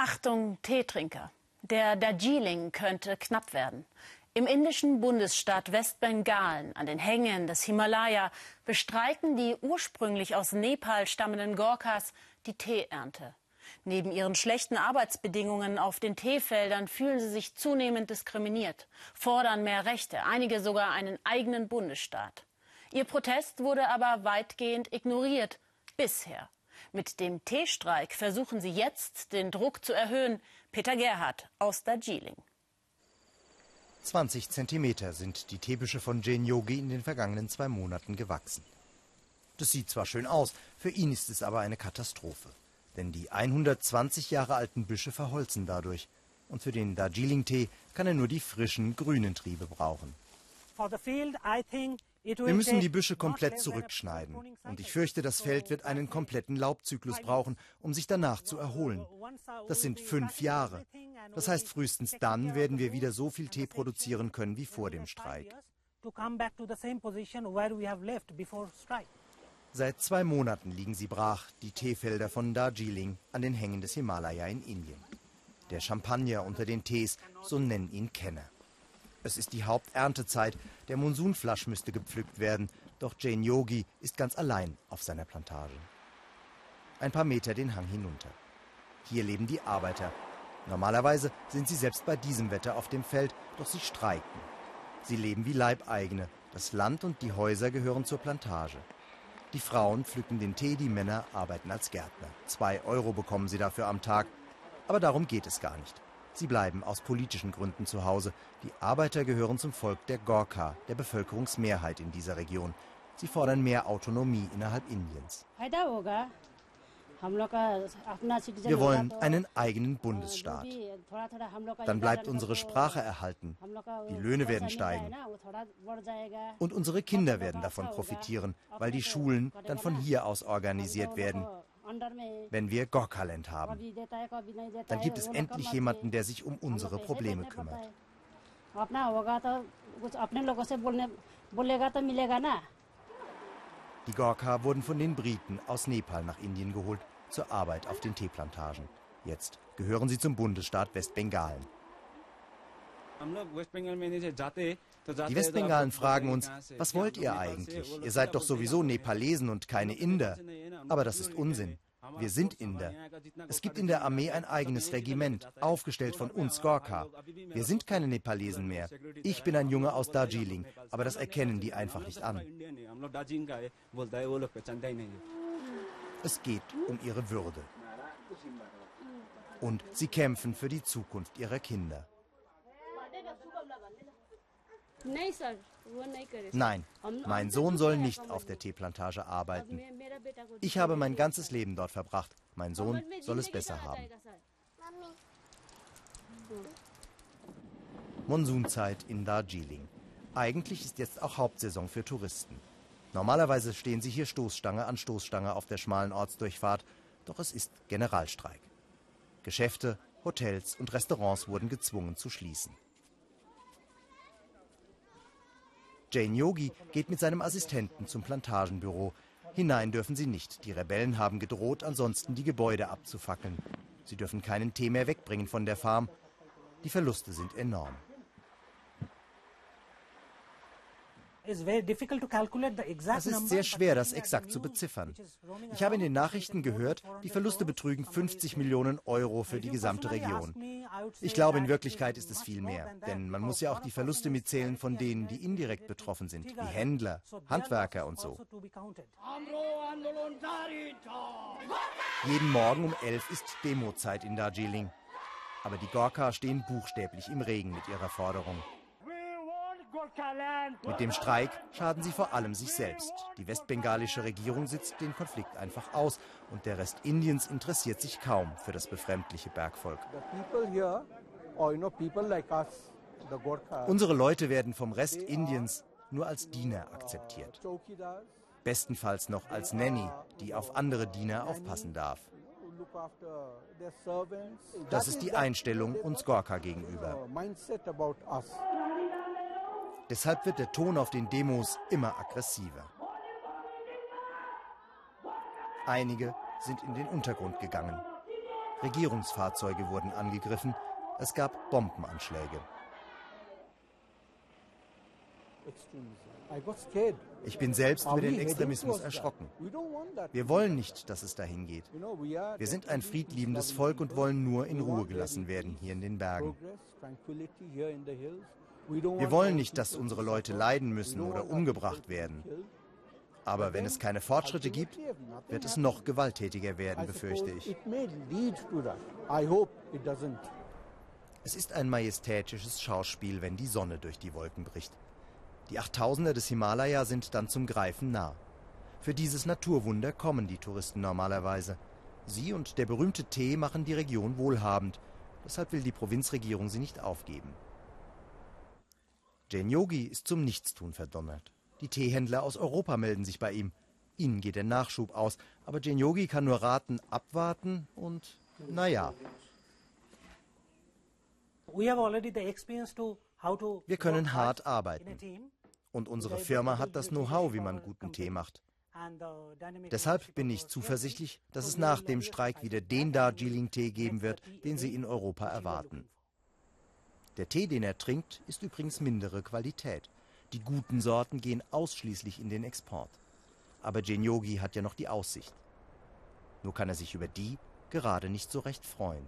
Achtung, Teetrinker. Der Darjeeling könnte knapp werden. Im indischen Bundesstaat Westbengalen an den Hängen des Himalaya bestreiten die ursprünglich aus Nepal stammenden Gorkhas die Teeernte. Neben ihren schlechten Arbeitsbedingungen auf den Teefeldern fühlen sie sich zunehmend diskriminiert, fordern mehr Rechte, einige sogar einen eigenen Bundesstaat. Ihr Protest wurde aber weitgehend ignoriert bisher. Mit dem Teestreik versuchen sie jetzt, den Druck zu erhöhen. Peter Gerhardt aus Darjeeling. 20 Zentimeter sind die Teebüsche von Jane Yogi in den vergangenen zwei Monaten gewachsen. Das sieht zwar schön aus, für ihn ist es aber eine Katastrophe. Denn die 120 Jahre alten Büsche verholzen dadurch. Und für den Darjeeling-Tee kann er nur die frischen, grünen Triebe brauchen. Wir müssen die Büsche komplett zurückschneiden. Und ich fürchte, das Feld wird einen kompletten Laubzyklus brauchen, um sich danach zu erholen. Das sind fünf Jahre. Das heißt, frühestens dann werden wir wieder so viel Tee produzieren können wie vor dem Streik. Seit zwei Monaten liegen sie brach, die Teefelder von Darjeeling an den Hängen des Himalaya in Indien. Der Champagner unter den Tees, so nennen ihn Kenner. Es ist die Haupterntezeit. Der Monsunflasch müsste gepflückt werden. Doch Jane Yogi ist ganz allein auf seiner Plantage. Ein paar Meter den Hang hinunter. Hier leben die Arbeiter. Normalerweise sind sie selbst bei diesem Wetter auf dem Feld, doch sie streiken. Sie leben wie Leibeigene. Das Land und die Häuser gehören zur Plantage. Die Frauen pflücken den Tee, die Männer arbeiten als Gärtner. Zwei Euro bekommen sie dafür am Tag. Aber darum geht es gar nicht. Sie bleiben aus politischen Gründen zu Hause. Die Arbeiter gehören zum Volk der Gorkha, der Bevölkerungsmehrheit in dieser Region. Sie fordern mehr Autonomie innerhalb Indiens. Wir wollen einen eigenen Bundesstaat. Dann bleibt unsere Sprache erhalten. Die Löhne werden steigen. Und unsere Kinder werden davon profitieren, weil die Schulen dann von hier aus organisiert werden. Wenn wir Gorkalent haben, dann gibt es endlich jemanden, der sich um unsere Probleme kümmert. Die Gorkha wurden von den Briten aus Nepal nach Indien geholt zur Arbeit auf den Teeplantagen. Jetzt gehören sie zum Bundesstaat Westbengalen. Die Westbengalen fragen uns, was wollt ihr eigentlich? Ihr seid doch sowieso Nepalesen und keine Inder. Aber das ist Unsinn. Wir sind Inder. Es gibt in der Armee ein eigenes Regiment, aufgestellt von uns Gorkha. Wir sind keine Nepalesen mehr. Ich bin ein Junge aus Darjeeling, aber das erkennen die einfach nicht an. Es geht um ihre Würde. Und sie kämpfen für die Zukunft ihrer Kinder. Nein, mein Sohn soll nicht auf der Teeplantage arbeiten. Ich habe mein ganzes Leben dort verbracht. Mein Sohn soll es besser haben. Monsunzeit in Darjeeling. Eigentlich ist jetzt auch Hauptsaison für Touristen. Normalerweise stehen sie hier Stoßstange an Stoßstange auf der schmalen Ortsdurchfahrt, doch es ist Generalstreik. Geschäfte, Hotels und Restaurants wurden gezwungen zu schließen. Jane Yogi geht mit seinem Assistenten zum Plantagenbüro. Hinein dürfen sie nicht. Die Rebellen haben gedroht, ansonsten die Gebäude abzufackeln. Sie dürfen keinen Tee mehr wegbringen von der Farm. Die Verluste sind enorm. Es ist sehr schwer, das exakt zu beziffern. Ich habe in den Nachrichten gehört, die Verluste betrügen 50 Millionen Euro für die gesamte Region. Ich glaube, in Wirklichkeit ist es viel mehr, denn man muss ja auch die Verluste mitzählen von denen, die indirekt betroffen sind, wie Händler, Handwerker und so. Jeden Morgen um 11 ist Demozeit in Darjeeling. Aber die Gorkha stehen buchstäblich im Regen mit ihrer Forderung. Mit dem Streik schaden sie vor allem sich selbst. Die westbengalische Regierung sitzt den Konflikt einfach aus und der Rest Indiens interessiert sich kaum für das befremdliche Bergvolk. Unsere Leute werden vom Rest Indiens nur als Diener akzeptiert. Bestenfalls noch als Nanny, die auf andere Diener aufpassen darf. Das ist die Einstellung uns Gorka gegenüber. Deshalb wird der Ton auf den Demos immer aggressiver. Einige sind in den Untergrund gegangen. Regierungsfahrzeuge wurden angegriffen, es gab Bombenanschläge. Ich bin selbst über den Extremismus erschrocken. Wir wollen nicht, dass es dahin geht. Wir sind ein friedliebendes Volk und wollen nur in Ruhe gelassen werden hier in den Bergen. Wir wollen nicht, dass unsere Leute leiden müssen oder umgebracht werden. Aber wenn es keine Fortschritte gibt, wird es noch gewalttätiger werden, befürchte ich. Es ist ein majestätisches Schauspiel, wenn die Sonne durch die Wolken bricht. Die Achttausender des Himalaya sind dann zum Greifen nah. Für dieses Naturwunder kommen die Touristen normalerweise. Sie und der berühmte Tee machen die Region wohlhabend. Deshalb will die Provinzregierung sie nicht aufgeben. Jane Yogi ist zum Nichtstun verdonnert. Die Teehändler aus Europa melden sich bei ihm. Ihnen geht der Nachschub aus, aber Jane Yogi kann nur raten, abwarten und naja. Wir können hart arbeiten. Und unsere Firma hat das Know-how, wie man guten Tee macht. Deshalb bin ich zuversichtlich, dass es nach dem Streik wieder den Darjeeling-Tee geben wird, den Sie in Europa erwarten. Der Tee, den er trinkt, ist übrigens mindere Qualität. Die guten Sorten gehen ausschließlich in den Export. Aber Genyogi hat ja noch die Aussicht. Nur kann er sich über die gerade nicht so recht freuen.